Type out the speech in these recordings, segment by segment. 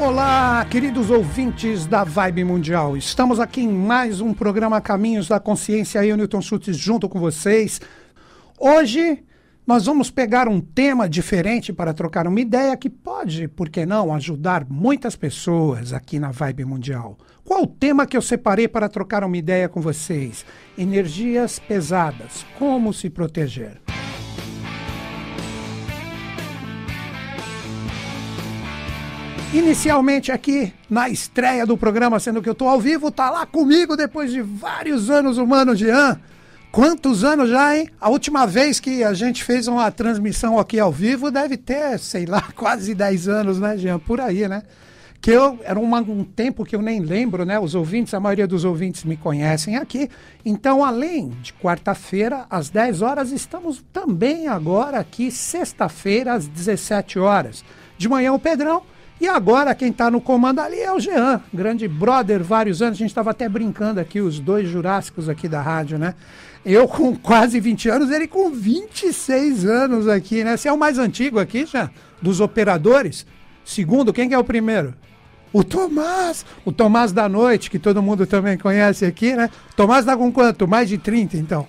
Olá, queridos ouvintes da Vibe Mundial. Estamos aqui em mais um programa Caminhos da Consciência. Eu, Newton Schultz, junto com vocês. Hoje nós vamos pegar um tema diferente para trocar uma ideia que pode, por que não, ajudar muitas pessoas aqui na Vibe Mundial. Qual o tema que eu separei para trocar uma ideia com vocês? Energias pesadas. Como se proteger? Inicialmente aqui na estreia do programa, sendo que eu estou ao vivo, tá lá comigo depois de vários anos o Mano Jean. Quantos anos já, hein? A última vez que a gente fez uma transmissão aqui ao vivo deve ter, sei lá, quase 10 anos, né, Jean? Por aí, né? Que eu era uma, um tempo que eu nem lembro, né? Os ouvintes, a maioria dos ouvintes me conhecem aqui. Então, além de quarta-feira, às 10 horas, estamos também agora aqui, sexta-feira, às 17 horas. De manhã, o Pedrão e agora quem está no comando ali é o Jean, grande brother, vários anos. A gente estava até brincando aqui, os dois jurássicos aqui da rádio, né? Eu com quase 20 anos, ele com 26 anos aqui, né? Você é o mais antigo aqui, já? Dos operadores? Segundo, quem que é o primeiro? O Tomás, o Tomás da Noite, que todo mundo também conhece aqui, né? Tomás tá com quanto? Mais de 30, então.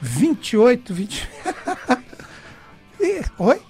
28, 20. Oi?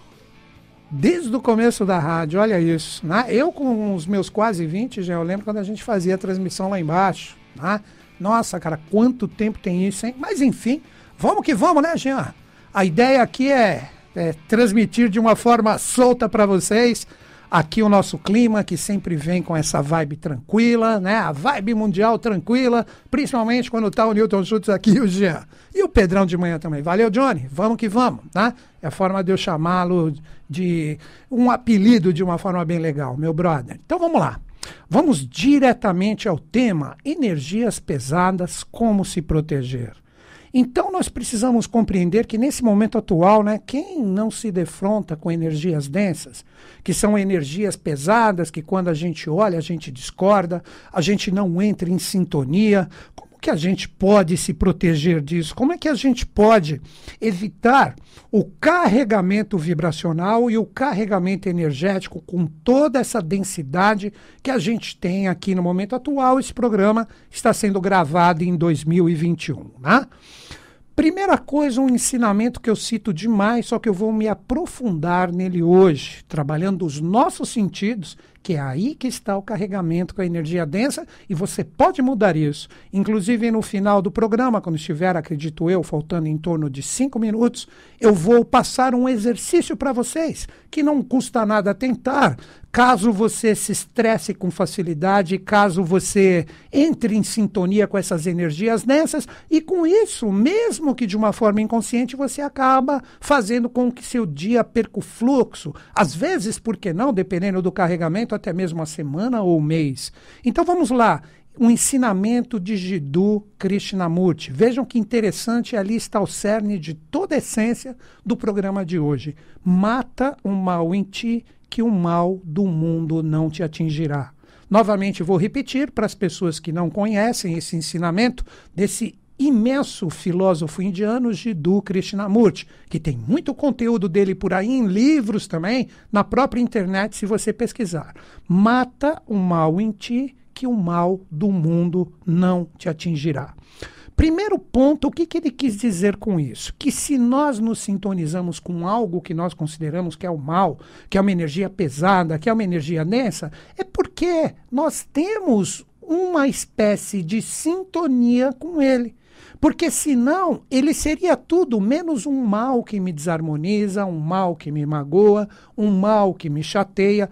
Desde o começo da rádio, olha isso. Né? Eu, com os meus quase 20, já eu lembro quando a gente fazia a transmissão lá embaixo. Né? Nossa, cara, quanto tempo tem isso, hein? Mas enfim, vamos que vamos, né, Jean? A ideia aqui é, é transmitir de uma forma solta para vocês aqui o nosso clima, que sempre vem com essa vibe tranquila, né? A vibe mundial tranquila, principalmente quando tá o Newton Schultz aqui e o Jean. E o Pedrão de manhã também. Valeu, Johnny. Vamos que vamos, tá? É a forma de eu chamá-lo de um apelido de uma forma bem legal, meu brother. Então vamos lá. Vamos diretamente ao tema: energias pesadas, como se proteger. Então nós precisamos compreender que nesse momento atual, né, quem não se defronta com energias densas, que são energias pesadas, que quando a gente olha, a gente discorda, a gente não entra em sintonia, que a gente pode se proteger disso? Como é que a gente pode evitar o carregamento vibracional e o carregamento energético com toda essa densidade que a gente tem aqui no momento atual? Esse programa está sendo gravado em 2021, né? Primeira coisa, um ensinamento que eu cito demais, só que eu vou me aprofundar nele hoje, trabalhando os nossos sentidos que é aí que está o carregamento com a energia densa e você pode mudar isso. Inclusive, no final do programa, quando estiver, acredito eu, faltando em torno de cinco minutos, eu vou passar um exercício para vocês que não custa nada tentar. Caso você se estresse com facilidade, caso você entre em sintonia com essas energias densas, e com isso, mesmo que de uma forma inconsciente, você acaba fazendo com que seu dia perca o fluxo. Às vezes, por que não, dependendo do carregamento, até mesmo uma semana ou mês. Então vamos lá. Um ensinamento de Jiddu Krishnamurti. Vejam que interessante, ali está o cerne de toda a essência do programa de hoje. Mata o mal em ti, que o mal do mundo não te atingirá. Novamente vou repetir para as pessoas que não conhecem esse ensinamento desse imenso filósofo indiano Jiddu Krishnamurti, que tem muito conteúdo dele por aí em livros também, na própria internet, se você pesquisar. Mata o mal em ti, que o mal do mundo não te atingirá. Primeiro ponto, o que, que ele quis dizer com isso? Que se nós nos sintonizamos com algo que nós consideramos que é o mal, que é uma energia pesada, que é uma energia densa, é porque nós temos uma espécie de sintonia com ele. Porque senão ele seria tudo menos um mal que me desarmoniza, um mal que me magoa, um mal que me chateia.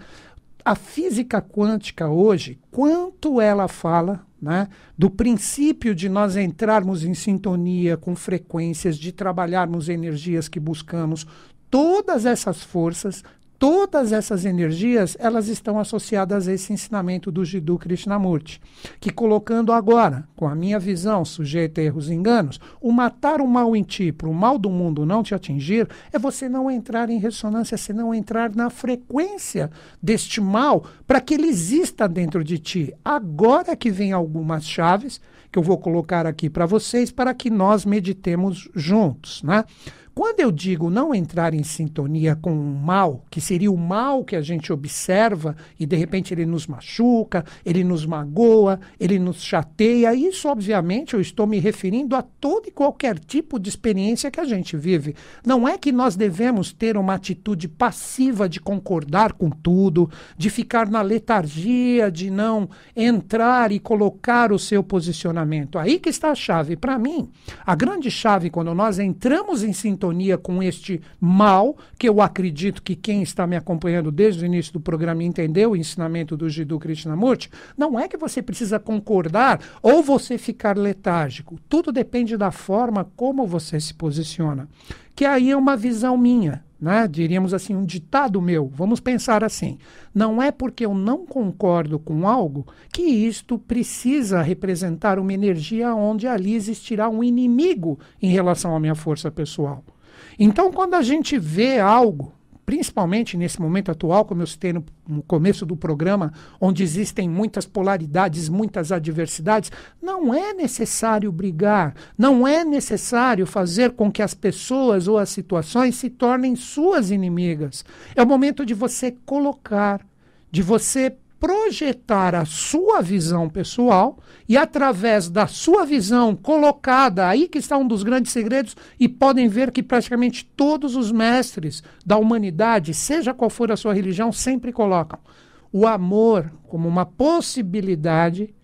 A física quântica hoje, quanto ela fala né, do princípio de nós entrarmos em sintonia com frequências, de trabalharmos energias que buscamos, todas essas forças todas essas energias elas estão associadas a esse ensinamento do Jiddu Krishnamurti, que colocando agora, com a minha visão sujeita a erros e enganos, o matar o mal em ti para o mal do mundo não te atingir é você não entrar em ressonância, você não entrar na frequência deste mal para que ele exista dentro de ti. Agora que vem algumas chaves que eu vou colocar aqui para vocês para que nós meditemos juntos, né? Quando eu digo não entrar em sintonia com o mal, que seria o mal que a gente observa e de repente ele nos machuca, ele nos magoa, ele nos chateia, isso obviamente eu estou me referindo a todo e qualquer tipo de experiência que a gente vive. Não é que nós devemos ter uma atitude passiva de concordar com tudo, de ficar na letargia, de não entrar e colocar o seu posicionamento. Aí que está a chave. Para mim, a grande chave quando nós entramos em sintonia com este mal, que eu acredito que quem está me acompanhando desde o início do programa entendeu o ensinamento do Jiddu Krishnamurti, não é que você precisa concordar ou você ficar letárgico. Tudo depende da forma como você se posiciona. Que aí é uma visão minha né? diríamos assim, um ditado meu. Vamos pensar assim: não é porque eu não concordo com algo que isto precisa representar uma energia onde ali existirá um inimigo em relação à minha força pessoal. Então, quando a gente vê algo principalmente nesse momento atual, como eu citei no, no, começo do programa, onde existem muitas polaridades, muitas adversidades, não é necessário brigar, não é necessário fazer com que as pessoas ou as situações se tornem suas inimigas. É o momento de você colocar, de você projetar a sua visão pessoal e, através da sua visão colocada, aí que está um dos grandes segredos, e podem ver que praticamente todos os mestres da humanidade, seja qual for a sua religião, sempre colocam o amor como uma possibilidade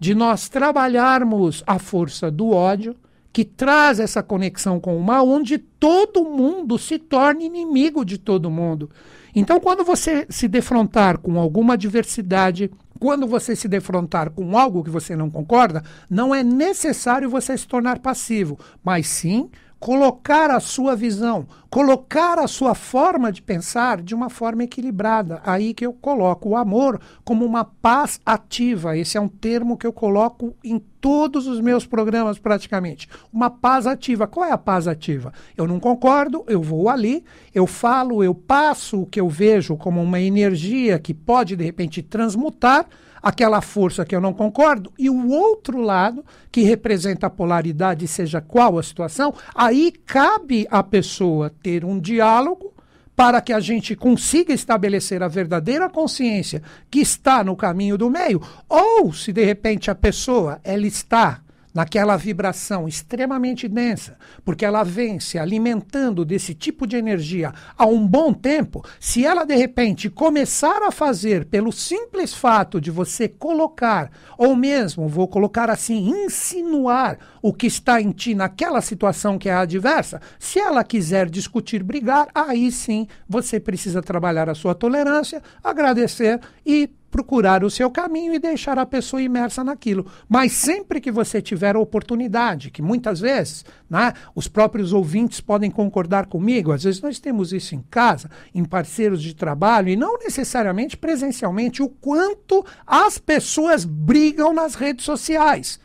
de nós trabalharmos a força do ódio que traz essa conexão com o mal, onde todo mundo se torna inimigo de todo mundo. Então, quando você se defrontar com alguma adversidade, quando você se defrontar com algo que você não concorda, não é necessário você se tornar passivo, mas sim colocar a sua visão, colocar a sua forma de pensar de uma forma equilibrada. Aí que eu coloco o amor como uma paz ativa. Esse é um termo que eu coloco em todos os meus programas praticamente. Uma paz ativa. Qual é a paz ativa? Eu não concordo, eu vou ali, eu falo, eu passo o que eu vejo como uma energia que pode de repente transmutar aquela força que eu não concordo, e o outro lado, que representa a polaridade, seja qual a situação, aí cabe à pessoa ter um diálogo para que a gente consiga estabelecer a verdadeira consciência que está no caminho do meio, ou se de repente a pessoa ela está naquela vibração extremamente densa, porque ela vem se alimentando desse tipo de energia há um bom tempo, se ela de repente começar a fazer pelo simples fato de você colocar, ou mesmo, vou colocar assim, insinuar o que está em ti naquela situação que é adversa, se ela quiser discutir, brigar, aí sim você precisa trabalhar a sua tolerância, agradecer e procurar o seu caminho e deixar a pessoa imersa naquilo. Mas sempre que você tiver a oportunidade, que muitas vezes né, os próprios ouvintes podem concordar comigo, às vezes nós temos isso em casa, em parceiros de trabalho, e não necessariamente presencialmente, o quanto as pessoas brigam nas redes sociais.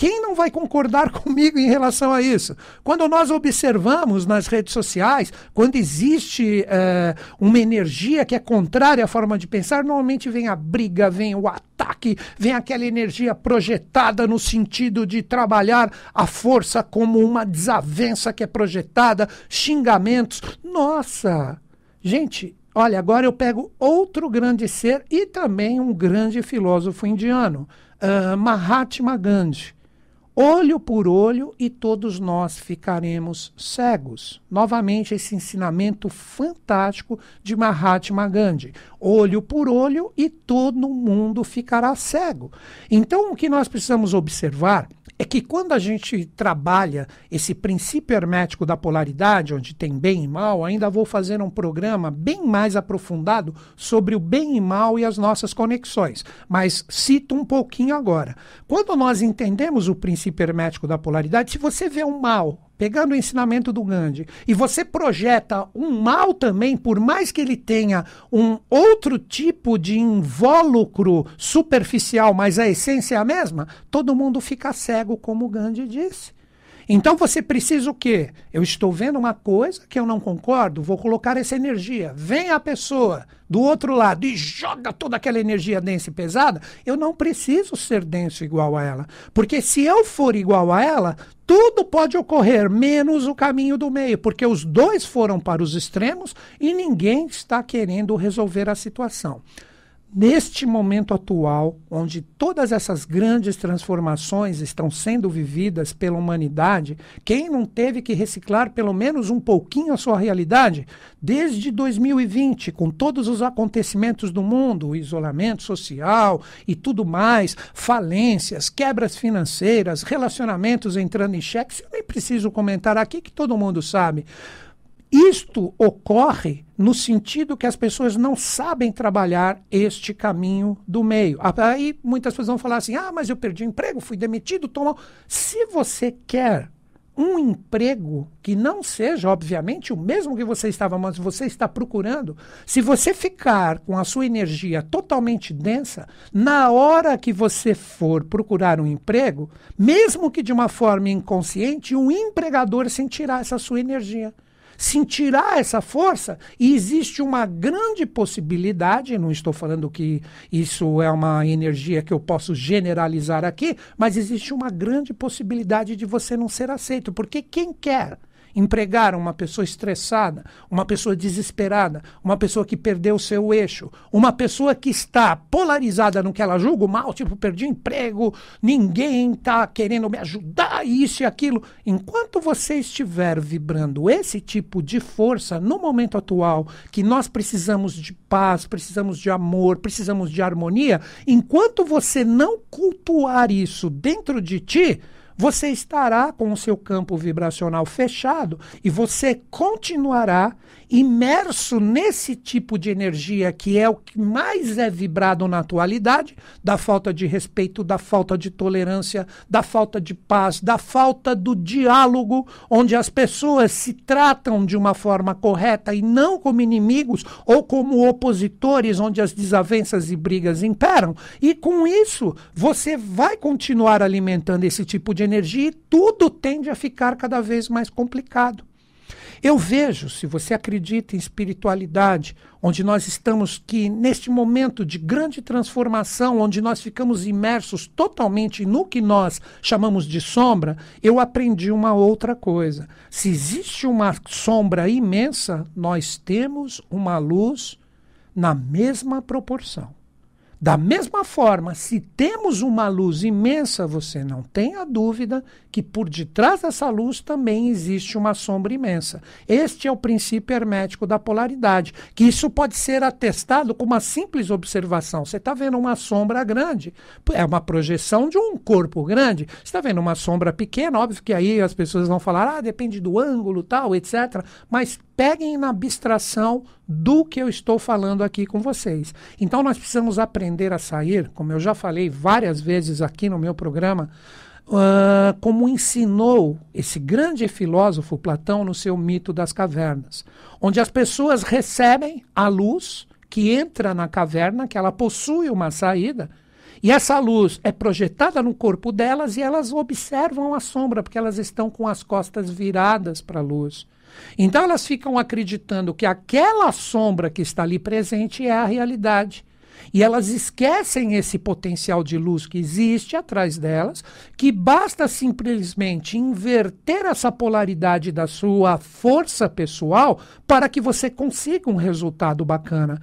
Quem não vai concordar comigo em relação a isso? Quando nós observamos nas redes sociais, quando existe é, uma energia que é contrária à forma de pensar, normalmente vem a briga, vem o ataque, vem aquela energia projetada no sentido de trabalhar a força como uma desavença que é projetada, xingamentos. Nossa! Gente, olha, agora eu pego outro grande ser e também um grande filósofo indiano, uh, Mahatma Gandhi olho por olho e todos nós ficaremos cegos. Novamente, esse ensinamento fantástico de Mahatma Gandhi. Olho por olho e todo mundo ficará cego. Então, o que nós precisamos observar é que quando a gente trabalha esse princípio hermético da polaridade, onde tem bem e mal, ainda vou fazer um programa bem mais aprofundado sobre o bem e mal e as nossas conexões. Mas cito um pouquinho agora. Quando nós entendemos o princípio hermético da polaridade, se você vê um mal pegando o ensinamento do Gandhi, e você projeta um mal também, por mais que ele tenha um outro tipo de invólucro superficial, mas a essência é a mesma, todo mundo fica cego, como o Gandhi disse. Então você precisa o quê? Eu estou vendo uma coisa que eu não concordo, vou colocar essa energia. Vem a pessoa do outro lado e joga toda aquela energia densa e pesada. Eu não preciso ser denso igual a ela. Porque se eu for igual a ela, tudo pode ocorrer, menos o caminho do meio, porque os dois foram para os extremos e ninguém está querendo resolver a situação neste momento atual, onde todas essas grandes transformações estão sendo vividas pela humanidade, quem não teve que reciclar pelo menos um pouquinho a sua realidade? Desde 2020, com todos os acontecimentos do mundo, o isolamento social e tudo mais, falências, quebras financeiras, relacionamentos entrando em xeque, eu nem preciso comentar aqui que todo mundo sabe. Isto ocorre no sentido que as pessoas não sabem trabalhar este caminho do meio. Aí muitas pessoas vão falar assim: ah, mas eu perdi o emprego, fui demitido, tomou. Se você quer um emprego que não seja, obviamente, o mesmo que você estava, mas você está procurando, se você ficar com a sua energia totalmente densa, na hora que você for procurar um emprego, mesmo que de uma forma inconsciente, um empregador sentirá essa sua energia sentirá essa força e existe uma grande possibilidade, não estou falando que isso é uma energia que eu posso generalizar aqui, mas existe uma grande possibilidade de você não ser aceito, porque quem quer empregar uma pessoa estressada, uma pessoa desesperada, uma pessoa que perdeu o seu eixo, uma pessoa que está polarizada no que ela julga mal, tipo, perdi emprego, ninguém está querendo me ajudar, isso e aquilo. Enquanto você estiver vibrando esse tipo de força no momento atual, que nós precisamos de paz, precisamos de amor, precisamos de harmonia, enquanto você não cultuar isso dentro de ti, você estará com o seu campo vibracional fechado e você continuará imerso nesse tipo de energia que é o que mais é vibrado na atualidade, da falta de respeito, da falta de tolerância, da falta de paz, da falta do diálogo, onde as pessoas se tratam de uma forma correta e não como inimigos ou como opositores, onde as desavenças e brigas imperam. E com isso, você vai continuar alimentando esse tipo de energia e tudo tende a ficar cada vez mais complicado. Eu vejo, se você acredita em espiritualidade, onde nós estamos que neste momento de grande transformação, onde nós ficamos imersos totalmente no que nós chamamos de sombra, eu aprendi uma outra coisa. Se existe uma sombra imensa, nós temos uma luz na mesma proporção. Da mesma forma, se temos uma luz imensa, você não tenha dúvida que por detrás dessa luz também existe uma sombra imensa. Este é o princípio hermético da polaridade, que isso pode ser atestado com uma simples observação. Você está vendo uma sombra grande, é uma projeção de um corpo grande. Você está vendo uma sombra pequena, óbvio que aí as pessoas vão falar, ah, depende do ângulo, tal, etc. Mas peguem na abstração do que eu estou falando aqui com vocês. Então nós precisamos aprender a sair, como eu já falei várias vezes aqui no meu programa, uh, como ensinou esse grande filósofo Platão no seu mito das cavernas, onde as pessoas recebem a luz que entra na caverna, que ela possui uma saída, e essa luz é projetada no corpo delas e elas observam a sombra, porque elas estão com as costas viradas para a luz. Então elas ficam acreditando que aquela sombra que está ali presente é a realidade. E elas esquecem esse potencial de luz que existe atrás delas, que basta simplesmente inverter essa polaridade da sua força pessoal para que você consiga um resultado bacana.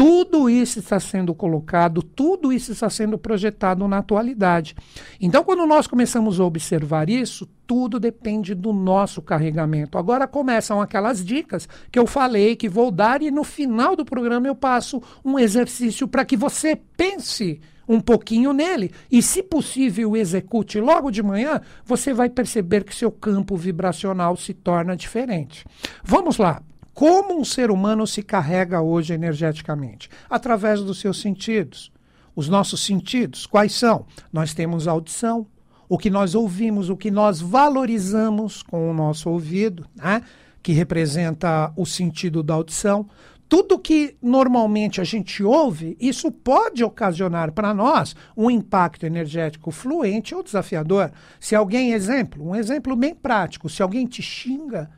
Tudo isso está sendo colocado, tudo isso está sendo projetado na atualidade. Então, quando nós começamos a observar isso, tudo depende do nosso carregamento. Agora começam aquelas dicas que eu falei que vou dar e no final do programa eu passo um exercício para que você pense um pouquinho nele e, se possível, execute logo de manhã, você vai perceber que seu campo vibracional se torna diferente. Vamos lá. Como um ser humano se carrega hoje energeticamente? Através dos seus sentidos. Os nossos sentidos, quais são? Nós temos audição, o que nós ouvimos, o que nós valorizamos com o nosso ouvido, né? que representa o sentido da audição. tudo que normalmente a gente ouve, isso pode ocasionar para nós um impacto energético fluente ou desafiador. Se alguém, exemplo, um exemplo bem prático, se alguém te xinga,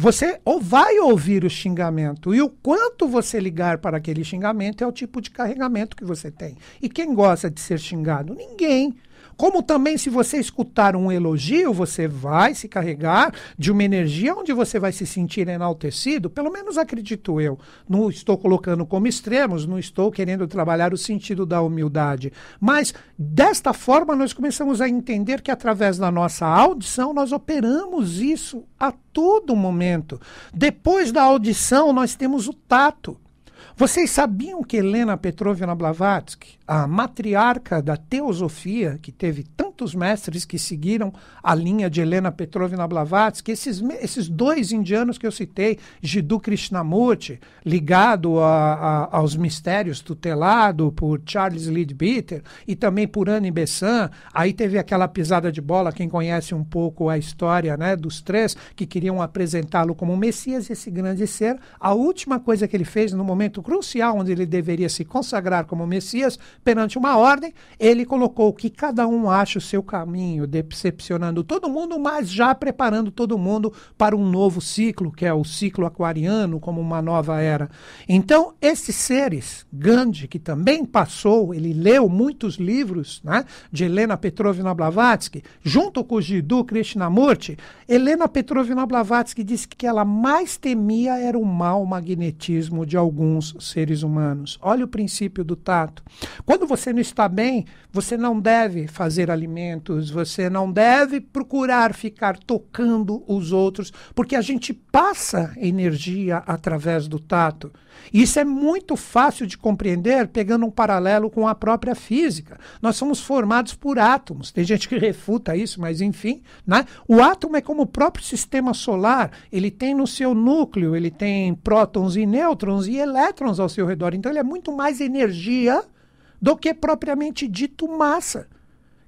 você ou vai ouvir o xingamento e o quanto você ligar para aquele xingamento é o tipo de carregamento que você tem. E quem gosta de ser xingado? Ninguém. Como também, se você escutar um elogio, você vai se carregar de uma energia onde você vai se sentir enaltecido, pelo menos acredito eu. Não estou colocando como extremos, não estou querendo trabalhar o sentido da humildade. Mas, desta forma, nós começamos a entender que através da nossa audição nós operamos isso a todo momento. Depois da audição, nós temos o tato. Vocês sabiam que Helena Petrovna Blavatsky, a matriarca da teosofia, que teve tantos mestres que seguiram a linha de Helena Petrovna Blavatsky, esses, esses dois indianos que eu citei, Jiddu Krishnamurti, ligado a, a, aos mistérios, tutelado por Charles Leadbeater e também por Anne Besant, aí teve aquela pisada de bola, quem conhece um pouco a história né, dos três, que queriam apresentá-lo como Messias, esse grande ser, a última coisa que ele fez no momento crucial onde ele deveria se consagrar como Messias perante uma ordem, ele colocou que cada um acha o seu caminho, decepcionando todo mundo, mas já preparando todo mundo para um novo ciclo, que é o ciclo aquariano, como uma nova era. Então, esses seres, Gandhi, que também passou, ele leu muitos livros né, de Helena Petrovna Blavatsky, junto com o Jiddu Krishnamurti, Helena Petrovna Blavatsky disse que ela mais temia era o mau magnetismo de alguns seres humanos. Olha o princípio do tato. Quando você não está bem, você não deve fazer alimentos, você não deve procurar ficar tocando os outros, porque a gente passa energia através do tato. Isso é muito fácil de compreender pegando um paralelo com a própria física. Nós somos formados por átomos. Tem gente que refuta isso, mas enfim, né? O átomo é como o próprio sistema solar. Ele tem no seu núcleo, ele tem prótons e nêutrons e elétrons ao seu redor. Então ele é muito mais energia do que propriamente dito massa,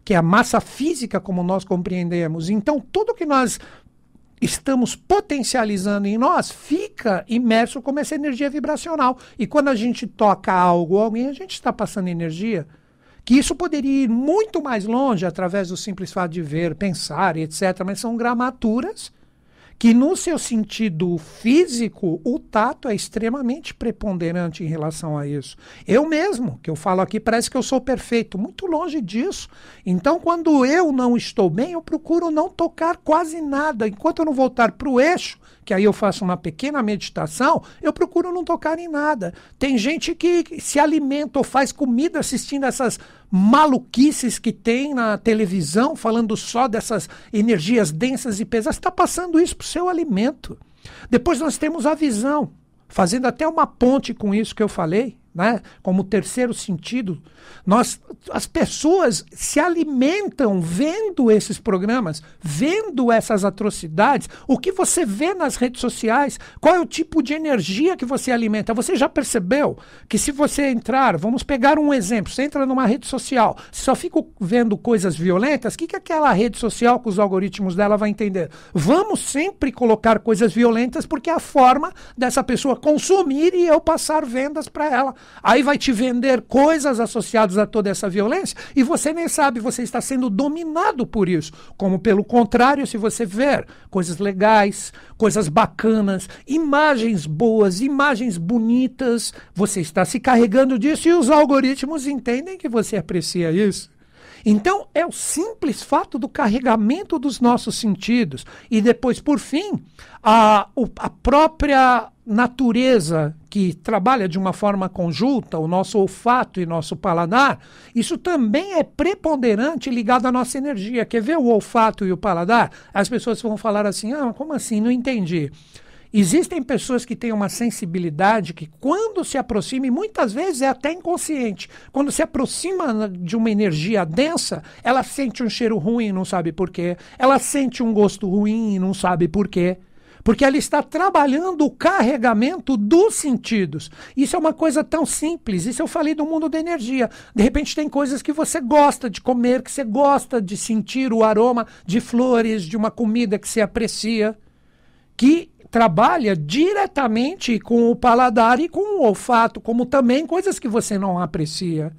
que é a massa física como nós compreendemos. Então tudo que nós estamos potencializando em nós fica imerso como essa energia vibracional. E quando a gente toca algo ou alguém, a gente está passando energia. Que isso poderia ir muito mais longe através do simples fato de ver, pensar etc. Mas são gramaturas que no seu sentido físico, o tato é extremamente preponderante em relação a isso. Eu mesmo, que eu falo aqui, parece que eu sou perfeito, muito longe disso. Então, quando eu não estou bem, eu procuro não tocar quase nada. Enquanto eu não voltar para o eixo, que aí eu faço uma pequena meditação, eu procuro não tocar em nada. Tem gente que se alimenta ou faz comida assistindo essas maluquices que tem na televisão, falando só dessas energias densas e pesadas, está passando isso para o seu alimento. Depois nós temos a visão, fazendo até uma ponte com isso que eu falei né? como terceiro sentido, nós, as pessoas se alimentam vendo esses programas, vendo essas atrocidades. O que você vê nas redes sociais, qual é o tipo de energia que você alimenta? Você já percebeu que se você entrar, vamos pegar um exemplo, você entra numa rede social, só fica vendo coisas violentas, o que, que aquela rede social com os algoritmos dela vai entender? Vamos sempre colocar coisas violentas porque é a forma dessa pessoa consumir e eu passar vendas para ela. Aí vai te vender coisas associadas a toda essa violência e você nem sabe, você está sendo dominado por isso. Como pelo contrário, se você ver coisas legais, coisas bacanas, imagens boas, imagens bonitas, você está se carregando disso e os algoritmos entendem que você aprecia isso. Então, é o simples fato do carregamento dos nossos sentidos. E depois, por fim, a, a própria natureza que trabalha de uma forma conjunta, o nosso olfato e nosso paladar, isso também é preponderante ligado à nossa energia. Quer ver o olfato e o paladar? As pessoas vão falar assim: ah, como assim? Não entendi. Existem pessoas que têm uma sensibilidade que, quando se aproxima, e muitas vezes é até inconsciente, quando se aproxima de uma energia densa, ela sente um cheiro ruim e não sabe por quê. Ela sente um gosto ruim e não sabe por quê porque ela está trabalhando o carregamento dos sentidos. Isso é uma coisa tão simples. Isso eu falei do mundo da energia. De repente, tem coisas que você gosta de comer, que você gosta de sentir o aroma de flores, de uma comida que você aprecia, que trabalha diretamente com o paladar e com o olfato, como também coisas que você não aprecia.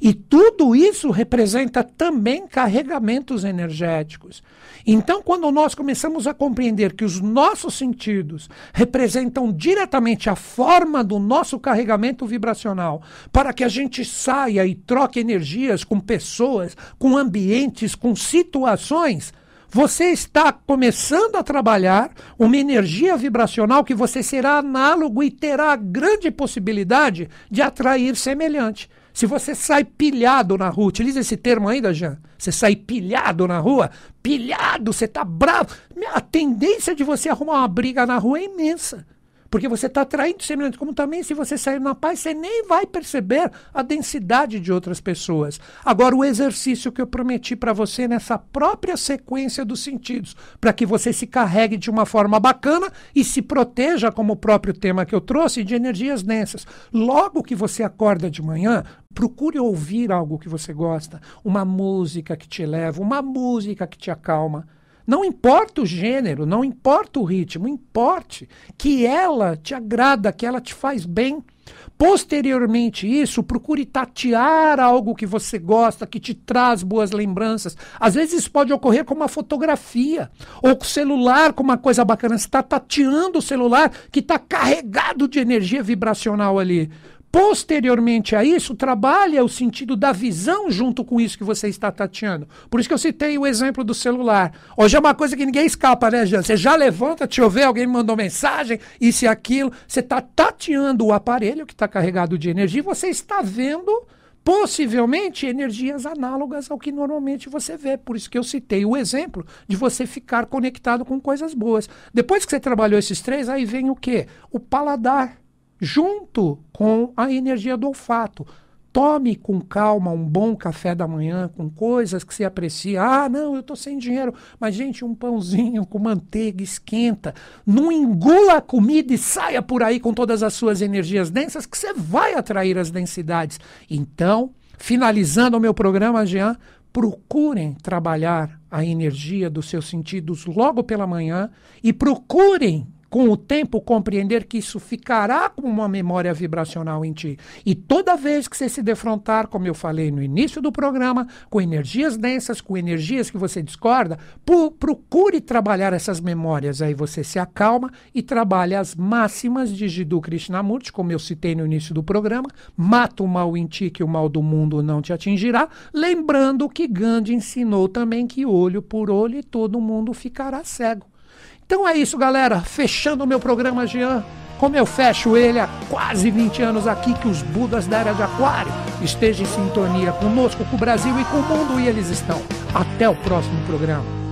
E tudo isso representa também carregamentos energéticos. Então, quando nós começamos a compreender que os nossos sentidos representam diretamente a forma do nosso carregamento vibracional, para que a gente saia e troque energias com pessoas, com ambientes, com situações, você está começando a trabalhar uma energia vibracional que você será análogo e terá a grande possibilidade de atrair semelhante. Se você sai pilhado na rua, utiliza esse termo ainda, Jean. Você sai pilhado na rua, pilhado, você tá bravo. A tendência de você arrumar uma briga na rua é imensa. Porque você está atraindo semelhante. Como também, se você sair na paz, você nem vai perceber a densidade de outras pessoas. Agora, o exercício que eu prometi para você nessa própria sequência dos sentidos, para que você se carregue de uma forma bacana e se proteja, como o próprio tema que eu trouxe, de energias densas. Logo que você acorda de manhã, procure ouvir algo que você gosta, uma música que te eleva, uma música que te acalma. Não importa o gênero, não importa o ritmo, importe que ela te agrada, que ela te faz bem. Posteriormente isso, procure tatear algo que você gosta, que te traz boas lembranças. Às vezes isso pode ocorrer com uma fotografia, ou com o celular, com uma coisa bacana. Você está tateando o celular que está carregado de energia vibracional ali. Posteriormente a isso, trabalha o sentido da visão junto com isso que você está tateando. Por isso que eu citei o exemplo do celular. Hoje é uma coisa que ninguém escapa, né, Jean? Você já levanta, te ouve, alguém me mandou mensagem, isso e aquilo. Você está tateando o aparelho que está carregado de energia e você está vendo possivelmente energias análogas ao que normalmente você vê. Por isso que eu citei o exemplo de você ficar conectado com coisas boas. Depois que você trabalhou esses três, aí vem o quê? O paladar junto com a energia do olfato. Tome com calma um bom café da manhã com coisas que você aprecia. Ah, não, eu estou sem dinheiro. Mas, gente, um pãozinho com manteiga esquenta. Não engula a comida e saia por aí com todas as suas energias densas, que você vai atrair as densidades. Então, finalizando o meu programa, Jean, procurem trabalhar a energia dos seus sentidos logo pela manhã e procurem com o tempo, compreender que isso ficará como uma memória vibracional em ti. E toda vez que você se defrontar, como eu falei no início do programa, com energias densas, com energias que você discorda, procure trabalhar essas memórias. Aí você se acalma e trabalha as máximas de Jiddu Krishnamurti, como eu citei no início do programa. Mata o mal em ti, que o mal do mundo não te atingirá. Lembrando que Gandhi ensinou também que olho por olho todo mundo ficará cego. Então é isso, galera. Fechando o meu programa, Jean. Como eu fecho ele há quase 20 anos aqui, que os Budas da Era de Aquário estejam em sintonia conosco, com o Brasil e com o mundo, e eles estão. Até o próximo programa.